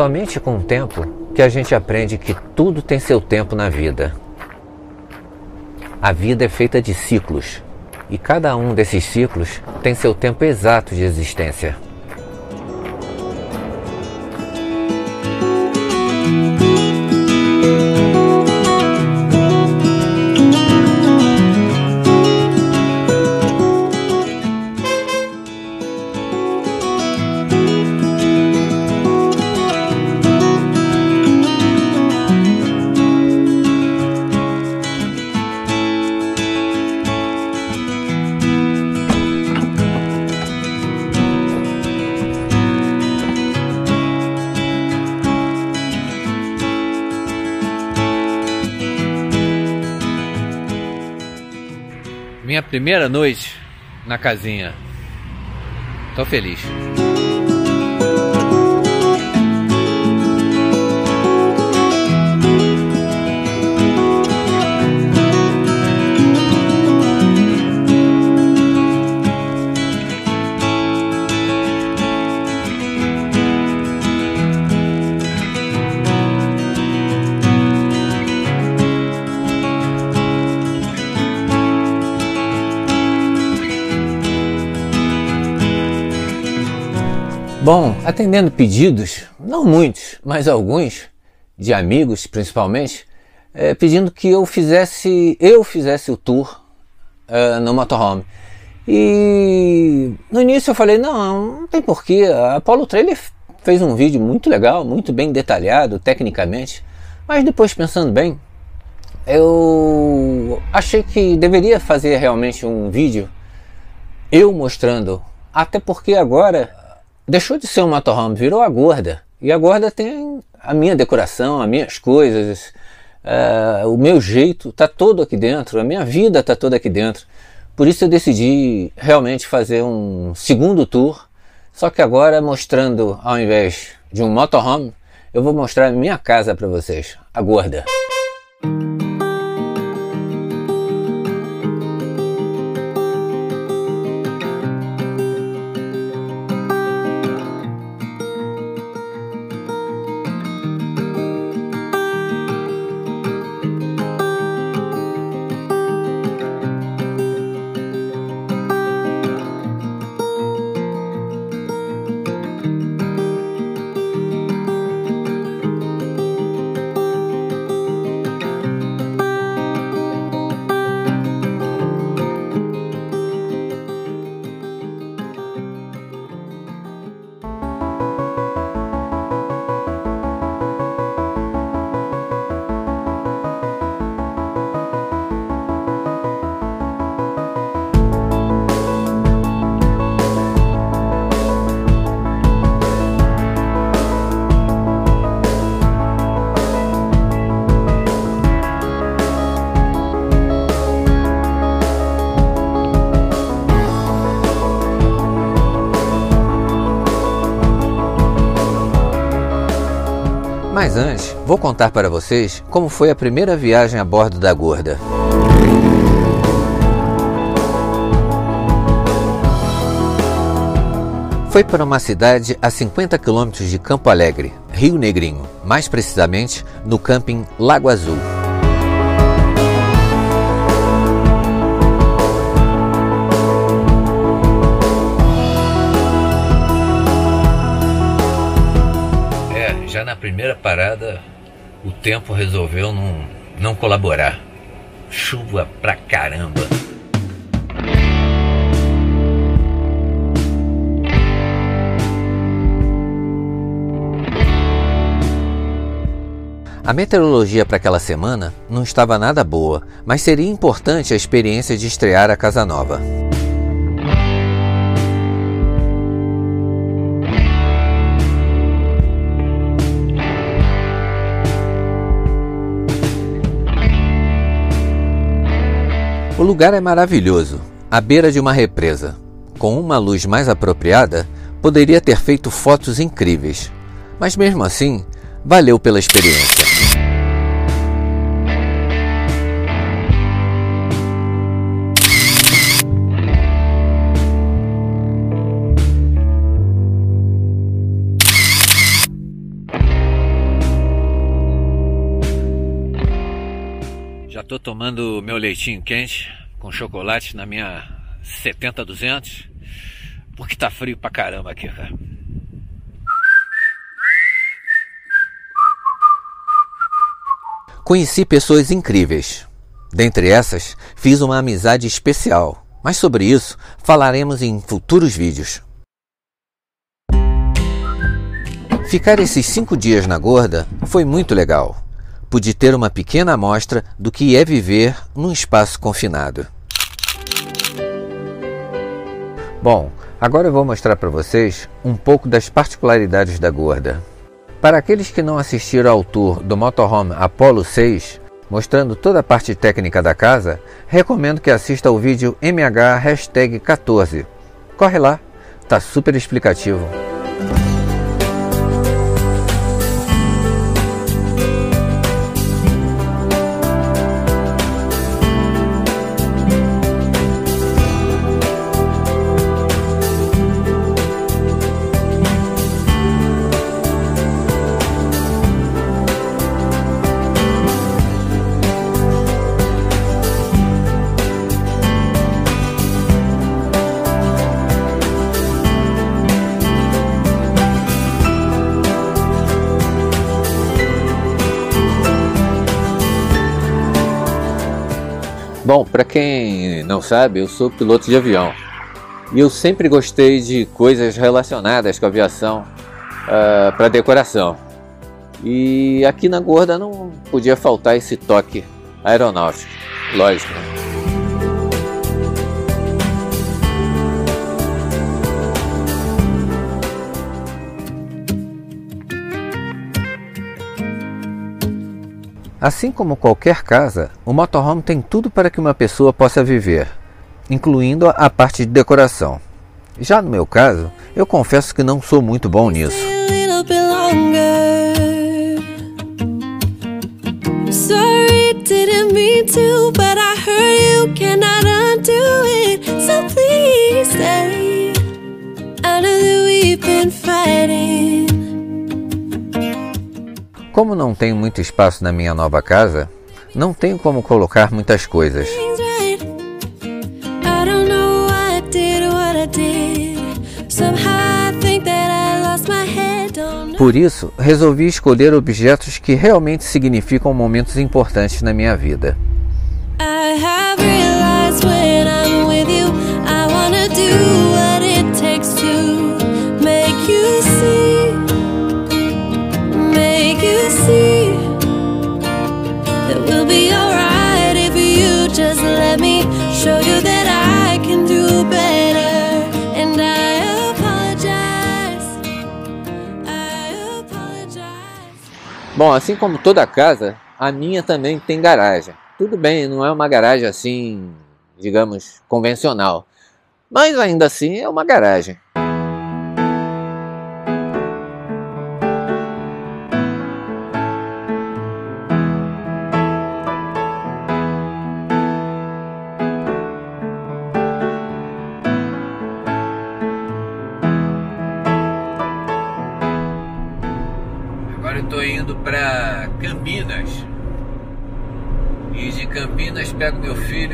Somente com o tempo que a gente aprende que tudo tem seu tempo na vida. A vida é feita de ciclos e cada um desses ciclos tem seu tempo exato de existência. Minha primeira noite na casinha. Tô feliz. Bom, atendendo pedidos, não muitos, mas alguns, de amigos principalmente, é, pedindo que eu fizesse, eu fizesse o tour uh, no motorhome. E no início eu falei, não, não tem porquê, a Apollo Trailer fez um vídeo muito legal, muito bem detalhado tecnicamente, mas depois pensando bem, eu achei que deveria fazer realmente um vídeo eu mostrando, até porque agora deixou de ser um motorhome, virou a gorda. E a gorda tem a minha decoração, as minhas coisas, uh, o meu jeito está todo aqui dentro, a minha vida está toda aqui dentro. Por isso eu decidi realmente fazer um segundo tour, só que agora mostrando, ao invés de um motorhome, eu vou mostrar minha casa para vocês, a gorda. Mas antes, vou contar para vocês como foi a primeira viagem a bordo da Gorda. Foi para uma cidade a 50 quilômetros de Campo Alegre, Rio Negrinho, mais precisamente no camping Lago Azul. Parada o tempo resolveu não, não colaborar. Chuva pra caramba. A meteorologia para aquela semana não estava nada boa, mas seria importante a experiência de estrear a casa nova. O lugar é maravilhoso, à beira de uma represa. Com uma luz mais apropriada, poderia ter feito fotos incríveis, mas mesmo assim, valeu pela experiência. Tô tomando meu leitinho quente com chocolate na minha 70-200, porque tá frio pra caramba aqui, cara. Conheci pessoas incríveis. Dentre essas, fiz uma amizade especial, mas sobre isso falaremos em futuros vídeos. Ficar esses cinco dias na Gorda foi muito legal. Pude ter uma pequena amostra do que é viver num espaço confinado. Bom, agora eu vou mostrar para vocês um pouco das particularidades da Gorda. Para aqueles que não assistiram ao tour do motorhome Apollo 6, mostrando toda a parte técnica da casa, recomendo que assista ao vídeo MH14. Corre lá, tá super explicativo. Bom, para quem não sabe, eu sou piloto de avião e eu sempre gostei de coisas relacionadas com aviação uh, ah, para decoração. E aqui na Gorda não podia faltar esse toque aeronáutico, lógico. Né? Assim como qualquer casa, o motorhome tem tudo para que uma pessoa possa viver, incluindo a parte de decoração. Já no meu caso, eu confesso que não sou muito bom nisso. Como não tenho muito espaço na minha nova casa, não tenho como colocar muitas coisas. Por isso, resolvi escolher objetos que realmente significam momentos importantes na minha vida. Bom, assim como toda casa, a minha também tem garagem. Tudo bem, não é uma garagem assim, digamos, convencional. Mas ainda assim é uma garagem.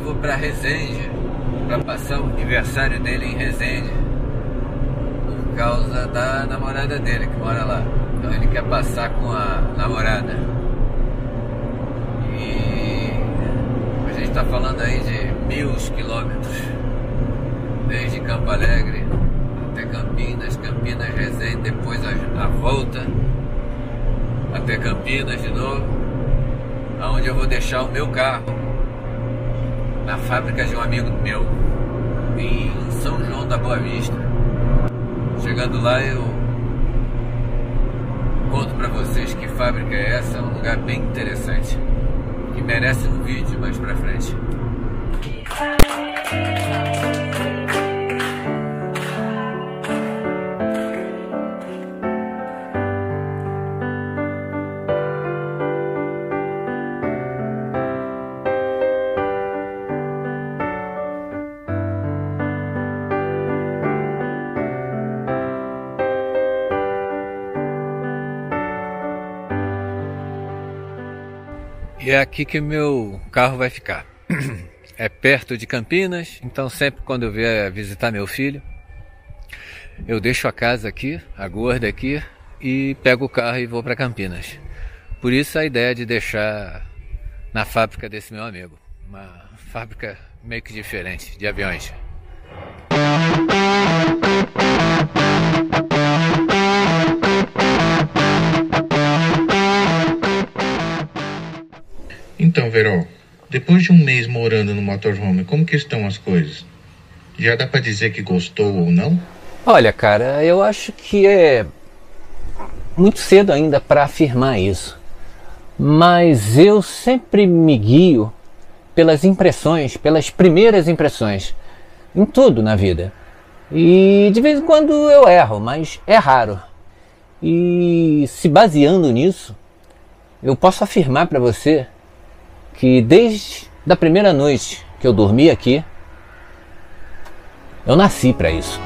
Vou para Resende, para passar o aniversário dele em Resende, por causa da namorada dele que mora lá. Então ele quer passar com a namorada. E a gente está falando aí de mil quilômetros, desde Campo Alegre até Campinas, Campinas, Resende, depois a, a volta até Campinas de novo, aonde eu vou deixar o meu carro na fábrica de um amigo meu em São João da Boa Vista. Chegando lá eu conto para vocês que fábrica é essa, é um lugar bem interessante que merece um vídeo mais para frente. E é aqui que meu carro vai ficar. É perto de Campinas, então sempre quando eu vier visitar meu filho, eu deixo a casa aqui, a gorda aqui, e pego o carro e vou para Campinas. Por isso a ideia de deixar na fábrica desse meu amigo. Uma fábrica meio que diferente de aviões. Verol, depois de um mês morando no motorhome, como que estão as coisas? Já dá para dizer que gostou ou não? Olha, cara, eu acho que é muito cedo ainda para afirmar isso. Mas eu sempre me guio pelas impressões, pelas primeiras impressões, em tudo na vida. E de vez em quando eu erro, mas é raro. E se baseando nisso, eu posso afirmar para você que desde da primeira noite que eu dormi aqui, eu nasci para isso.